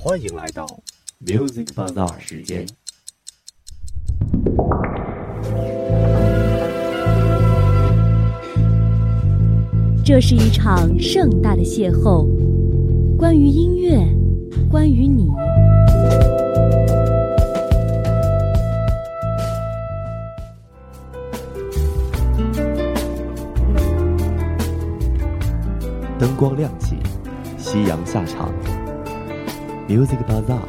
欢迎来到 Music Bazaar 时间。这是一场盛大的邂逅，关于音乐，关于你。灯光亮起，夕阳下场，Music Bazaar，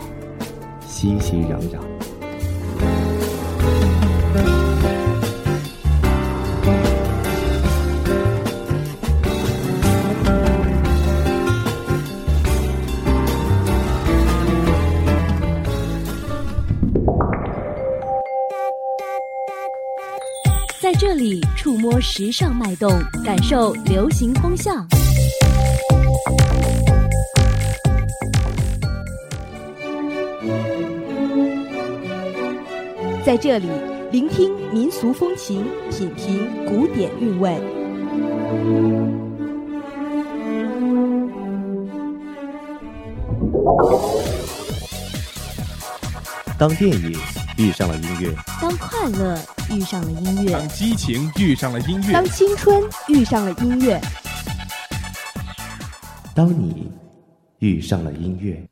熙熙攘攘。在这里触摸时尚脉动，感受流行风向。在这里聆听民俗风情，品评古典韵味。当电影遇上了音乐，当快乐遇上了音乐，当激情遇上了音乐，当青春遇上了音乐，当你遇上了音乐。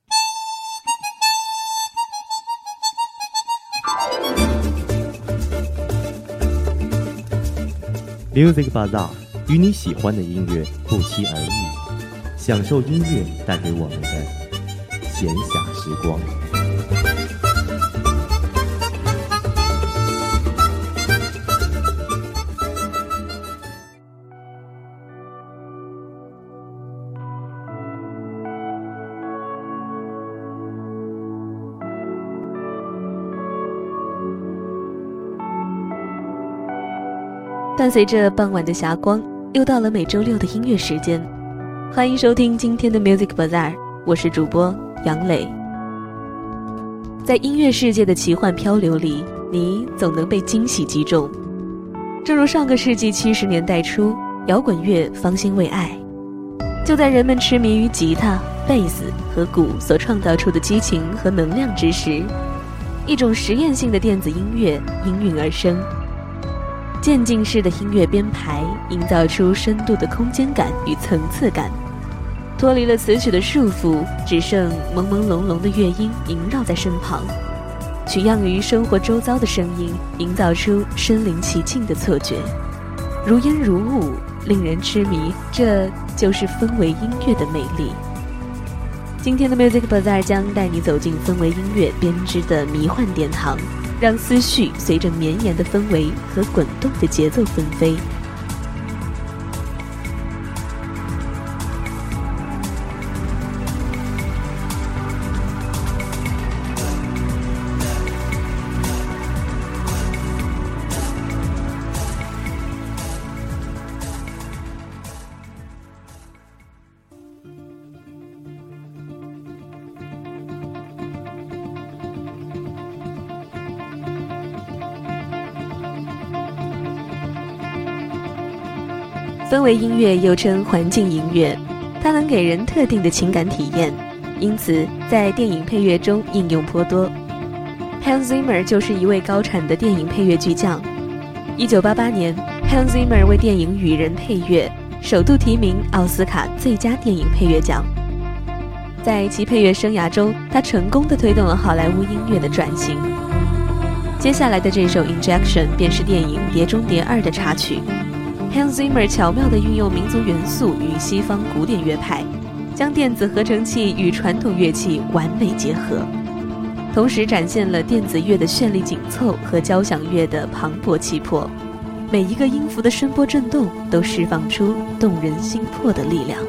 Music Bazaar 与你喜欢的音乐不期而遇，享受音乐带给我们的闲暇时光。伴随着傍晚的霞光，又到了每周六的音乐时间。欢迎收听今天的 Music Bazaar，我是主播杨磊。在音乐世界的奇幻漂流里，你总能被惊喜击中。正如上个世纪七十年代初，摇滚乐方兴未艾，就在人们痴迷于吉他、贝斯和鼓所创造出的激情和能量之时，一种实验性的电子音乐应运而生。渐进式的音乐编排，营造出深度的空间感与层次感，脱离了词曲的束缚，只剩朦朦胧胧的乐音萦绕在身旁，取样于生活周遭的声音，营造出身临其境的错觉，如烟如雾，令人痴迷。这就是氛围音乐的魅力。今天的 Music Bazaar 将带你走进氛围音乐编织的迷幻殿堂。让思绪随着绵延的氛围和滚动的节奏纷飞。为音乐又称环境音乐，它能给人特定的情感体验，因此在电影配乐中应用颇多。Hans Zimmer 就是一位高产的电影配乐巨匠。1988年，Hans Zimmer 为电影《雨人》配乐，首度提名奥斯卡最佳电影配乐奖。在其配乐生涯中，他成功的推动了好莱坞音乐的转型。接下来的这首《Injection》便是电影《碟中谍二》的插曲。Hans Zimmer 巧妙地运用民族元素与西方古典乐派，将电子合成器与传统乐器完美结合，同时展现了电子乐的绚丽紧凑和交响乐的磅礴气魄。每一个音符的声波震动都释放出动人心魄的力量。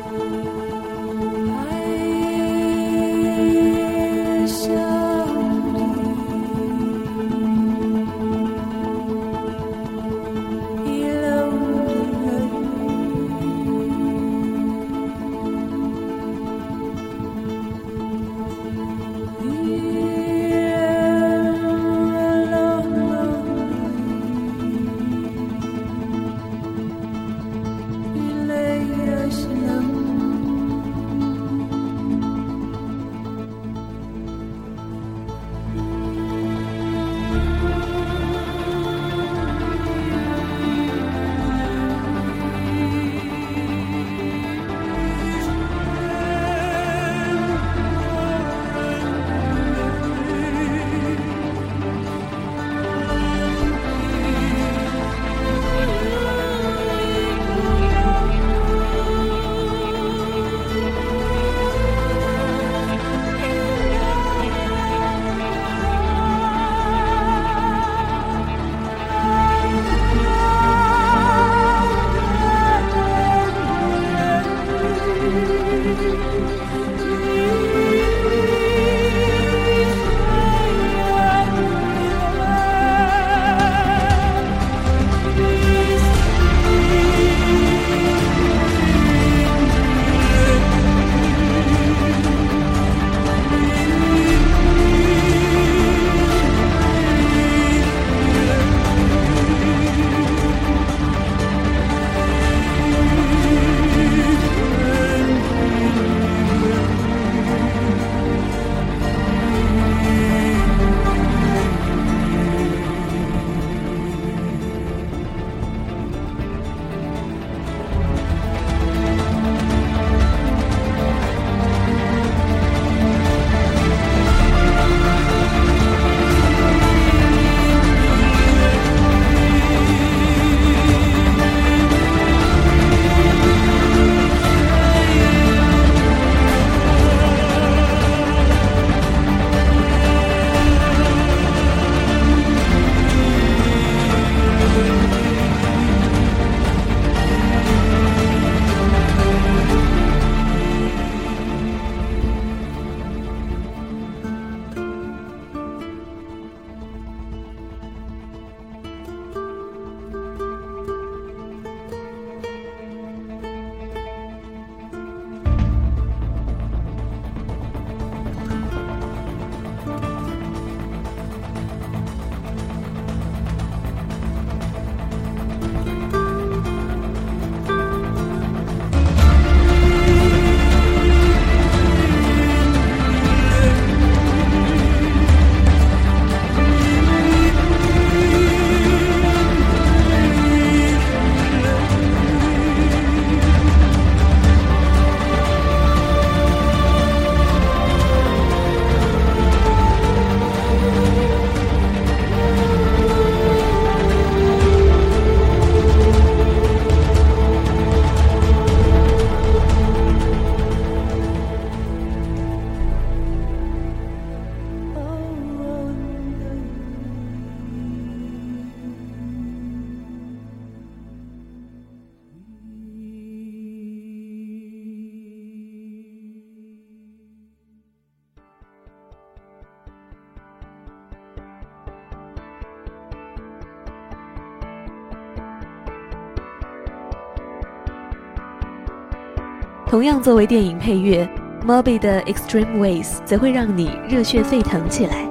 同样作为电影配乐，Moby 的 Extreme Ways 则会让你热血沸腾起来。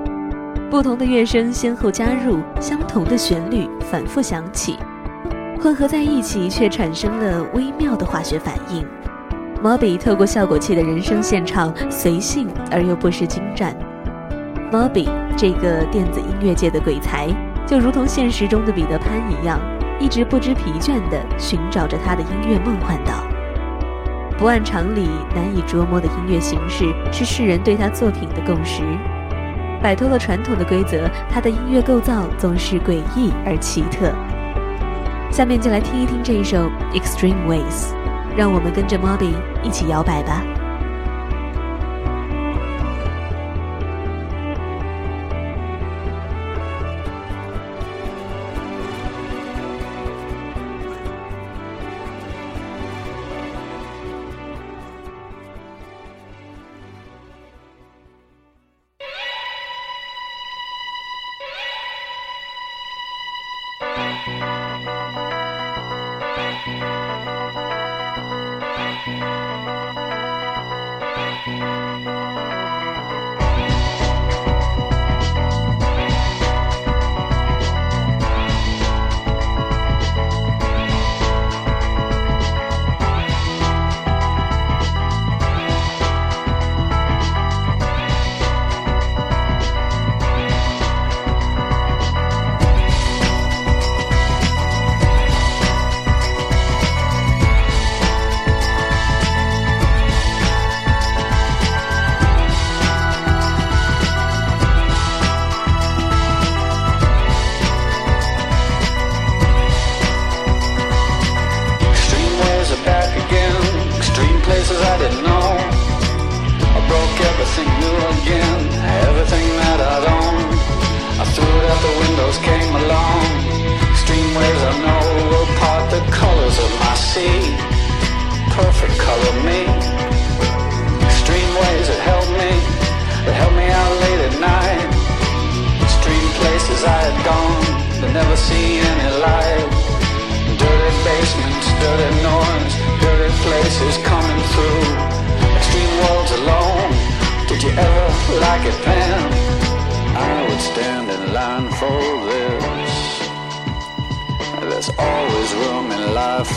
不同的乐声先后加入，相同的旋律反复响起，混合在一起却产生了微妙的化学反应。Moby 透过效果器的人声现场，随性而又不失精湛。Moby 这个电子音乐界的鬼才，就如同现实中的彼得潘一样，一直不知疲倦地寻找着他的音乐梦幻岛。不按常理、难以琢磨的音乐形式，是世人对他作品的共识。摆脱了传统的规则，他的音乐构造总是诡异而奇特。下面就来听一听这一首《Extreme Ways》，让我们跟着 Moby 一起摇摆吧。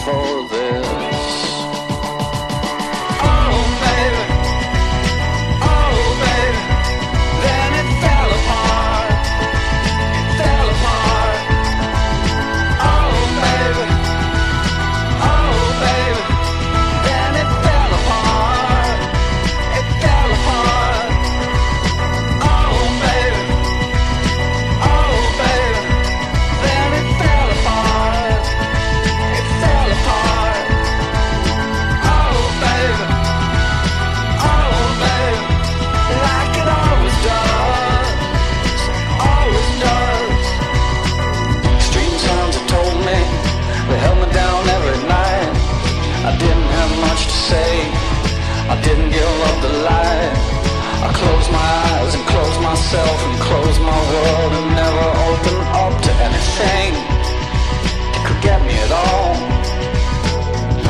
For this. myself and close my world and never open up to anything that could get me at all.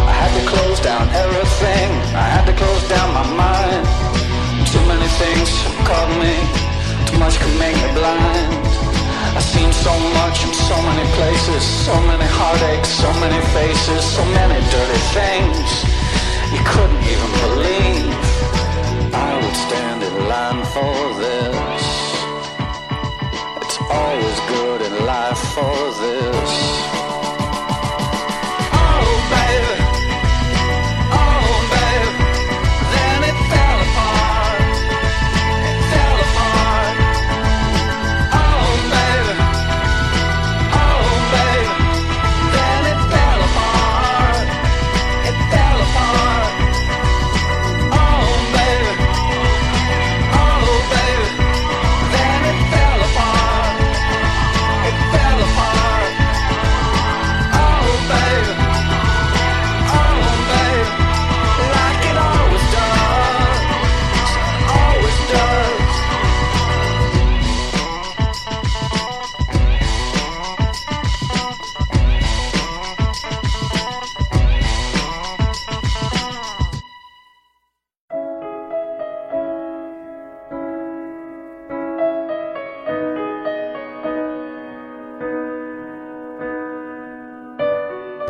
I had to close down everything. I had to close down my mind. Too many things have caught me. Too much could make me blind. I've seen so much in so many places, so many heartaches, so many faces, so many dirty things you couldn't even believe. I would stand in line for this always good in life for this.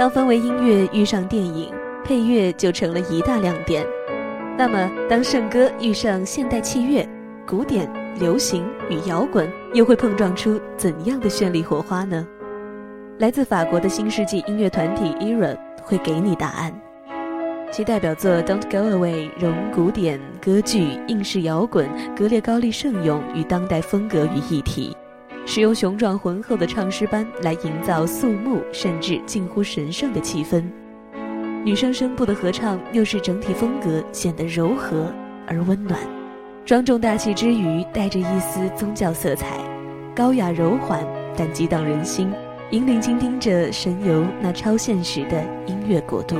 当氛围音乐遇上电影，配乐就成了一大亮点。那么，当圣歌遇上现代器乐，古典、流行与摇滚又会碰撞出怎样的绚丽火花呢？来自法国的新世纪音乐团体 ERA 会给你答案。其代表作《Don't Go Away》融古典、歌剧、应试摇滚、格列高利圣咏与当代风格于一体。使用雄壮浑厚的唱诗班来营造肃穆甚至近乎神圣的气氛，女生声部的合唱又是整体风格显得柔和而温暖，庄重大气之余带着一丝宗教色彩，高雅柔缓但激荡人心，引领倾听者神游那超现实的音乐国度。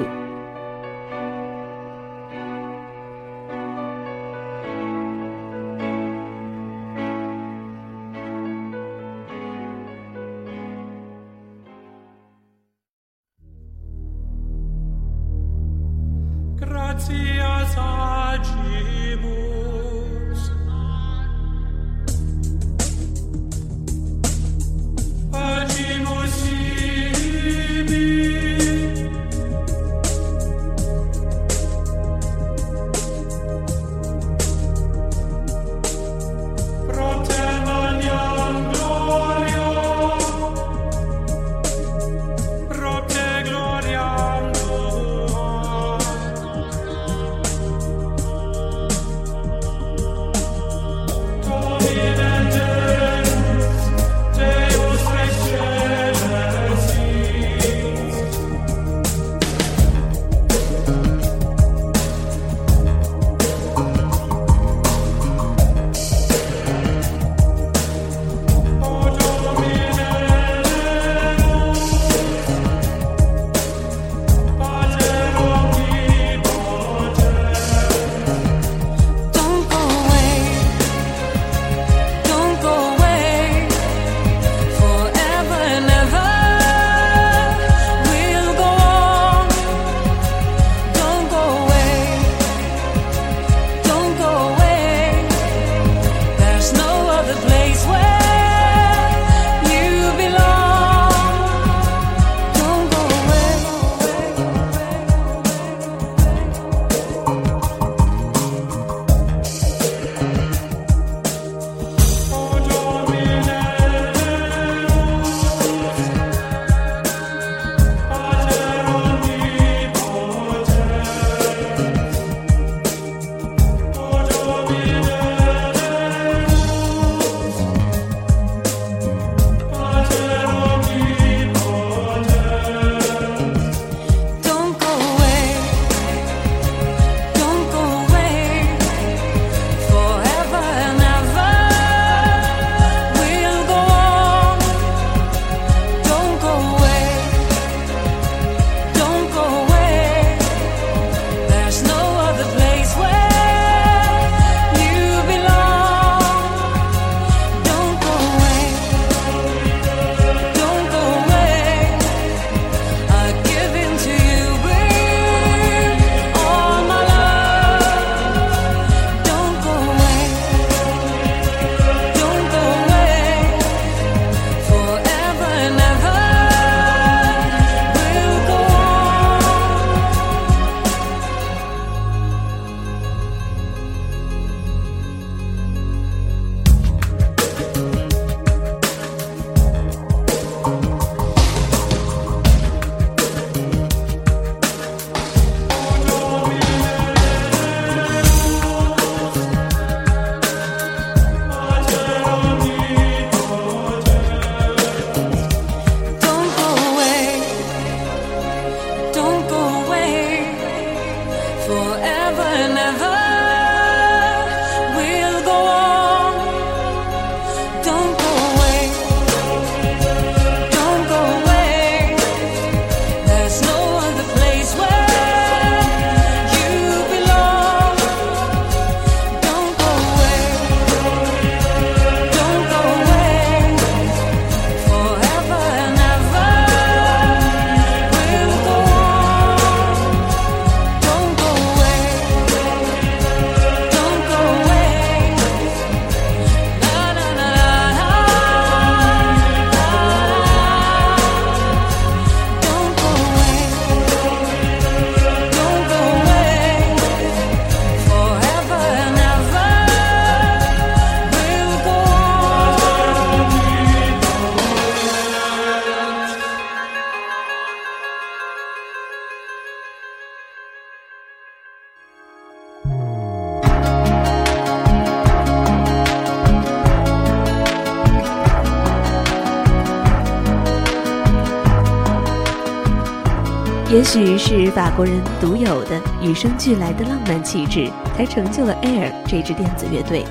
也许是法国人独有的与生俱来的浪漫气质，才成就了 Air 这支电子乐队。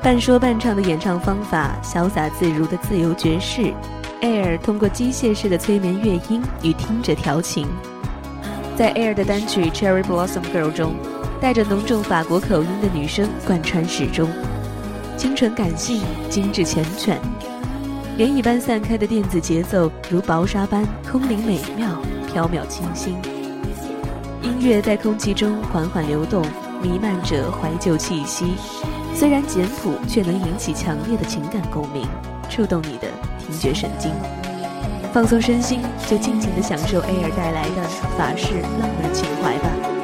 半说半唱的演唱方法，潇洒自如的自由爵士，Air 通过机械式的催眠乐音与听者调情。在 Air 的单曲《Cherry Blossom Girl》中，带着浓重法国口音的女声贯穿始终，清纯感性，精致缱绻，涟漪般散开的电子节奏如薄纱般空灵美妙。飘渺清新，音乐在空气中缓缓流动，弥漫着怀旧气息。虽然简朴，却能引起强烈的情感共鸣，触动你的听觉神经。放松身心，就尽情地享受 Air 带来的法式浪漫情怀吧。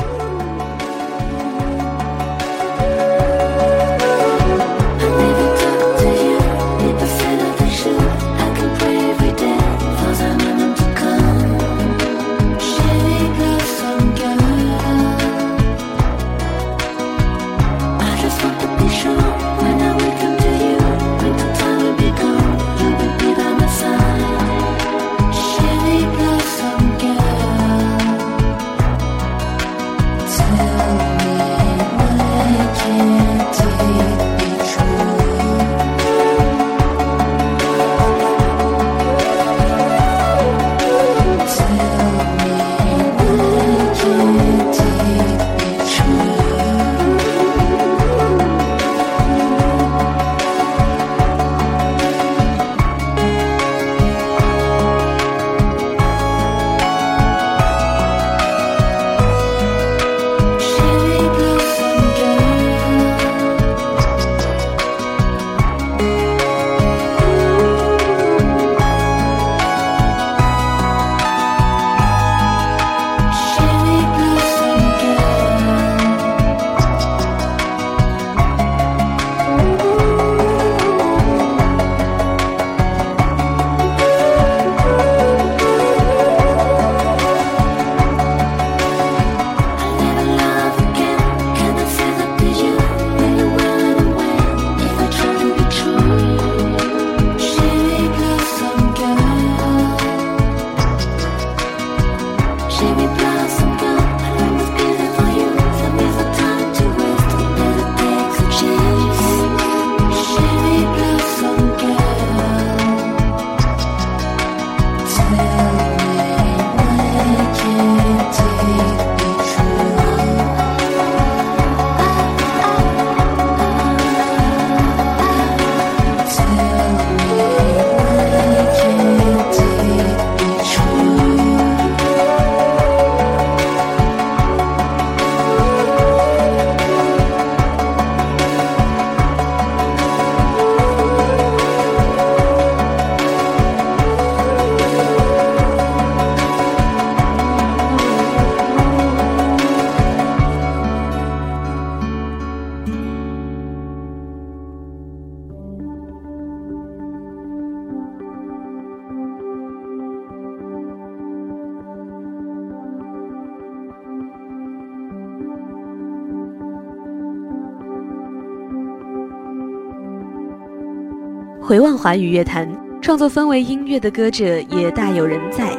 华语乐坛，创作氛围音乐的歌者也大有人在。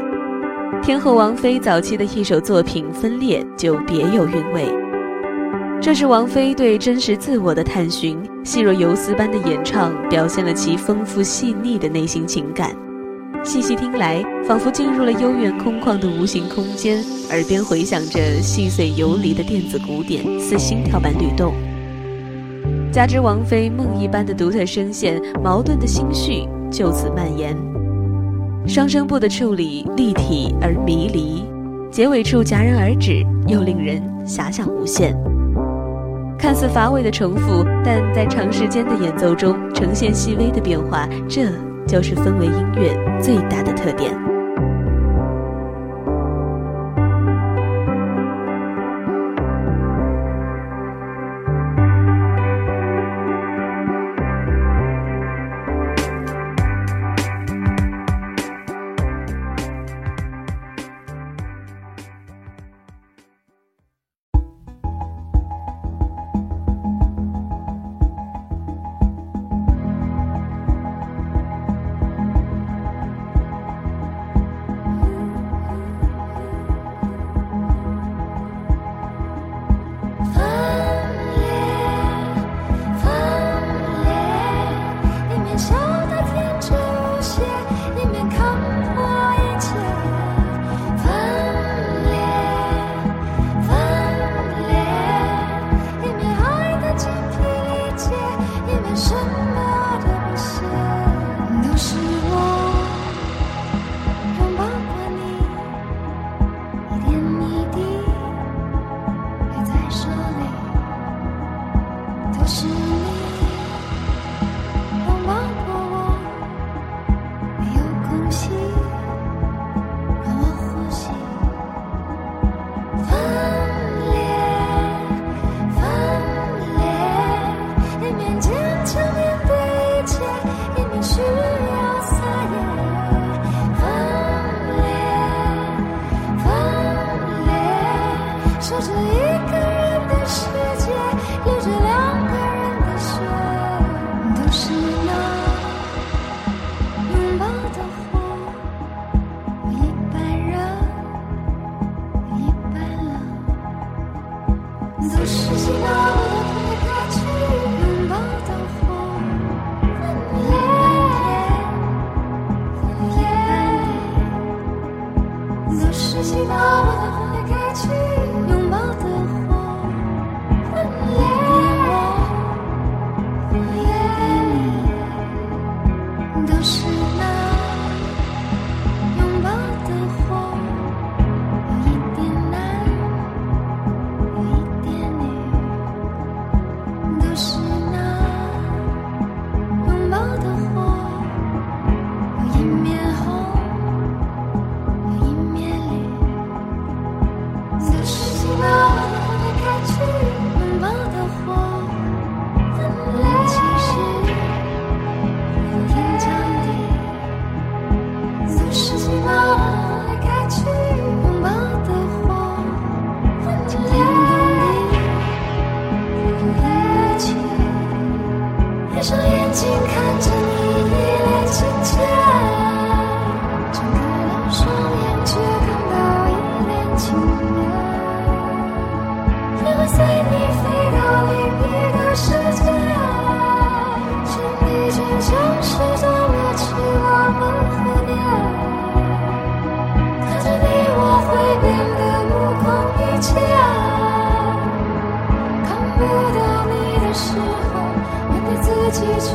天后王菲早期的一首作品《分裂》就别有韵味。这是王菲对真实自我的探寻，细若游丝般的演唱，表现了其丰富细腻的内心情感。细细听来，仿佛进入了悠远空旷的无形空间，耳边回响着细碎游离的电子鼓点，似心跳般律动。加之王菲梦一般的独特声线，矛盾的心绪就此蔓延。双声部的处理立体而迷离，结尾处戛然而止，又令人遐想无限。看似乏味的重复，但在长时间的演奏中呈现细微的变化，这就是氛围音乐最大的特点。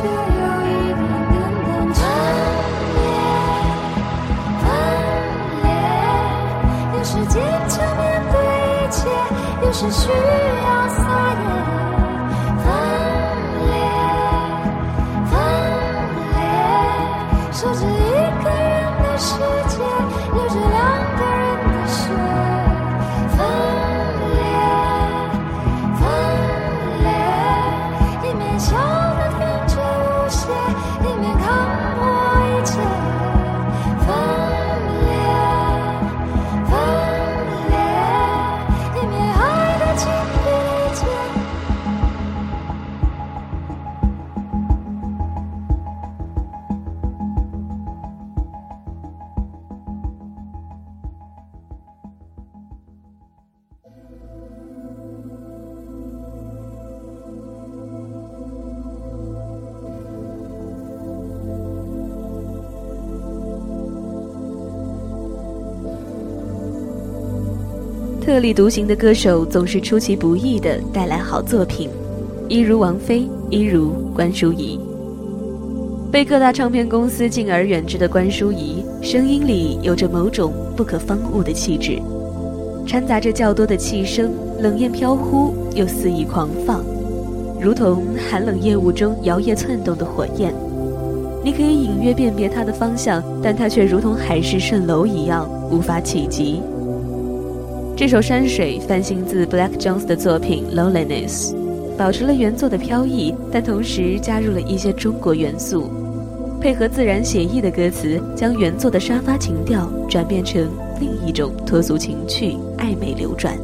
却有一点点的分裂，分裂，有时坚强面对一切，有时需要立独行的歌手总是出其不意地带来好作品，一如王菲，一如关淑怡。被各大唱片公司敬而远之的关淑怡，声音里有着某种不可方物的气质，掺杂着较多的气声，冷艳飘忽又肆意狂放，如同寒冷夜雾中摇曳窜动的火焰。你可以隐约辨别它的方向，但它却如同海市蜃楼一样无法企及。这首《山水》翻新自 Black Jones 的作品《Loneliness》，保持了原作的飘逸，但同时加入了一些中国元素，配合自然写意的歌词，将原作的沙发情调转变成另一种脱俗情趣、暧昧流转。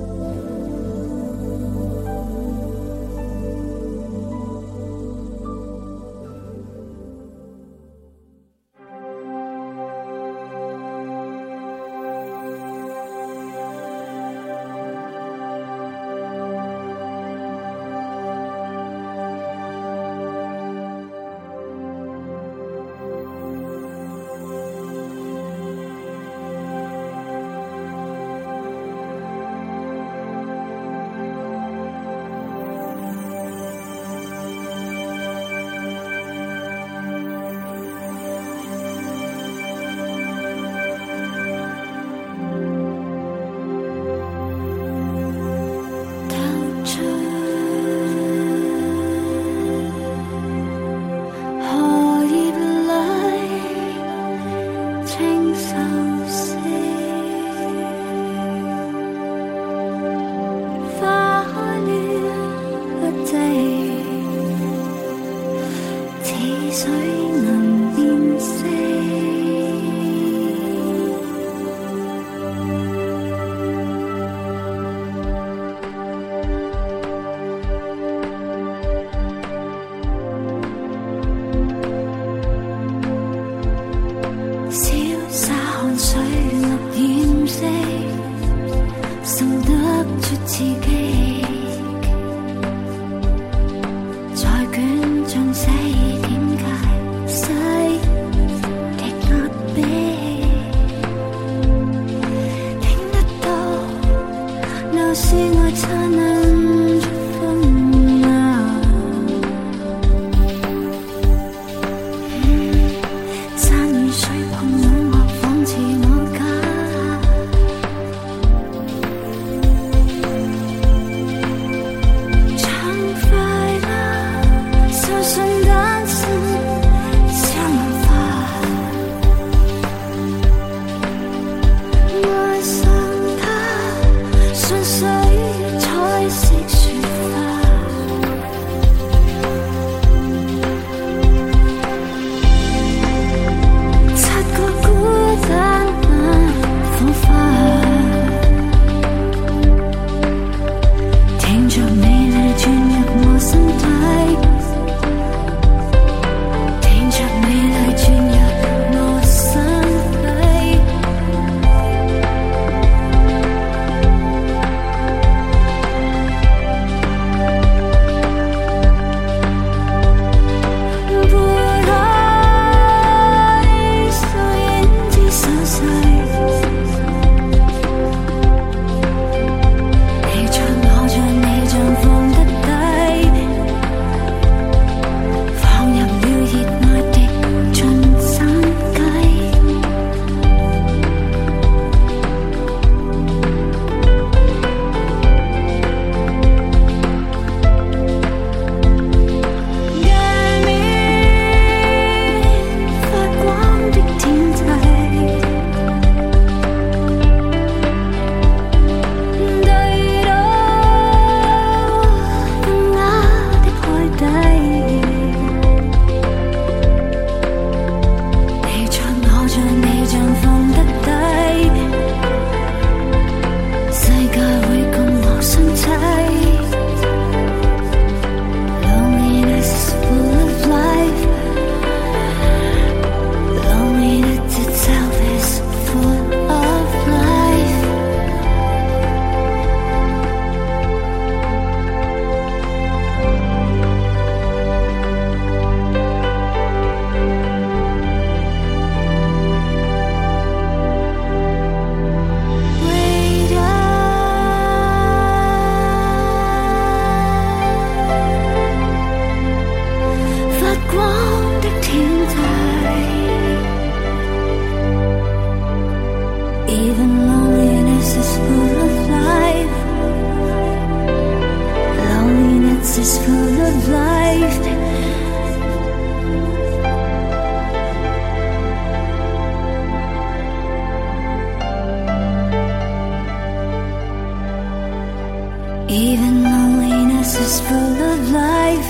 Loneliness is full of life.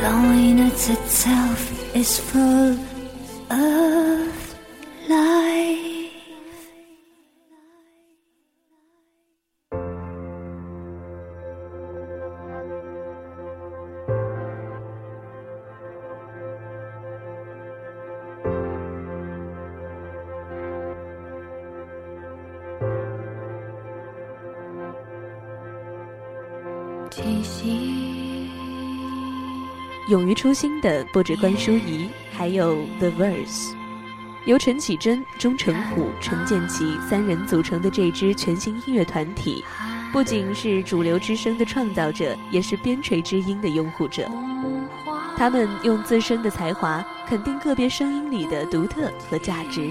Loneliness itself is full of 于初心的不止关淑怡，还有 The Verse。由陈绮贞、钟成虎、陈建奇三人组成的这支全新音乐团体，不仅是主流之声的创造者，也是边陲之音的拥护者。他们用自身的才华肯定个别声音里的独特和价值。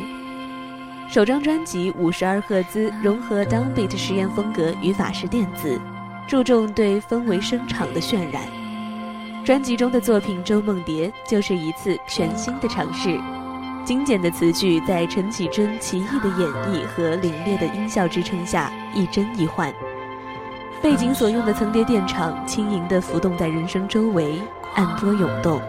首张专辑五十二赫兹融合 downbeat 实验风格与法式电子，注重对氛围声场的渲染。专辑中的作品《周梦蝶》就是一次全新的尝试。精简的词句在陈绮贞奇异的演绎和凛冽的音效支撑下一真一幻。背景所用的层叠电场轻盈地浮动在人声周围，暗波涌动。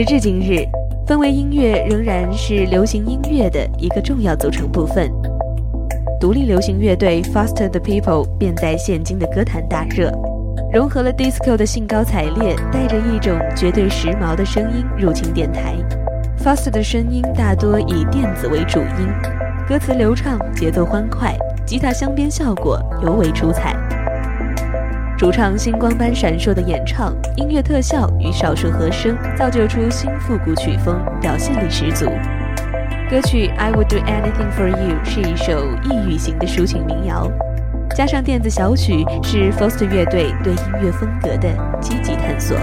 时至今日，氛围音乐仍然是流行音乐的一个重要组成部分。独立流行乐队 Faster the People 便在现今的歌坛大热，融合了 disco 的兴高采烈，带着一种绝对时髦的声音入侵电台。Faster 的声音大多以电子为主音，歌词流畅，节奏欢快，吉他镶边效果尤为出彩。主唱星光般闪烁的演唱，音乐特效与少数和声，造就出新复古曲风，表现力十足。歌曲《I Would Do Anything for You》是一首异域型的抒情民谣，加上电子小曲，是 Foster 乐队对音乐风格的积极探索。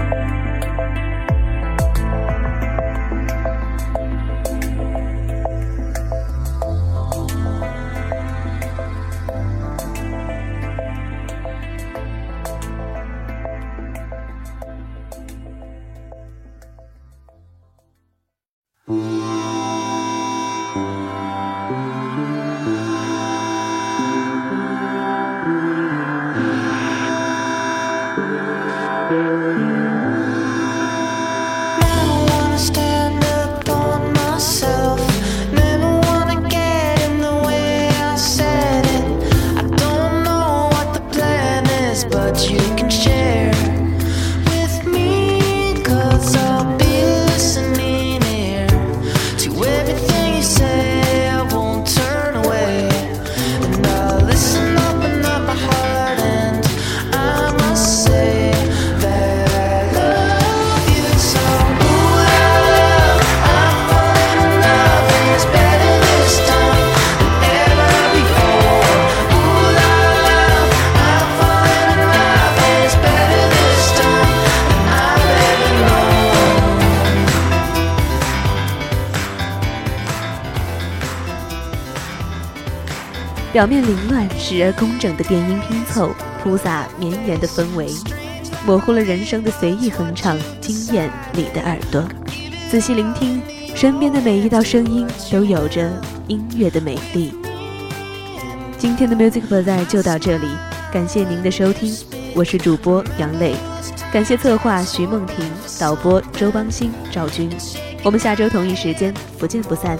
表面凌乱、时而工整的电音拼凑，铺洒绵延的氛围，模糊了人生的随意哼唱，惊艳你的耳朵。仔细聆听，身边的每一道声音都有着音乐的美丽。今天的 Music Bazaar 就到这里，感谢您的收听，我是主播杨磊，感谢策划徐梦婷，导播周邦新、赵军，我们下周同一时间不见不散。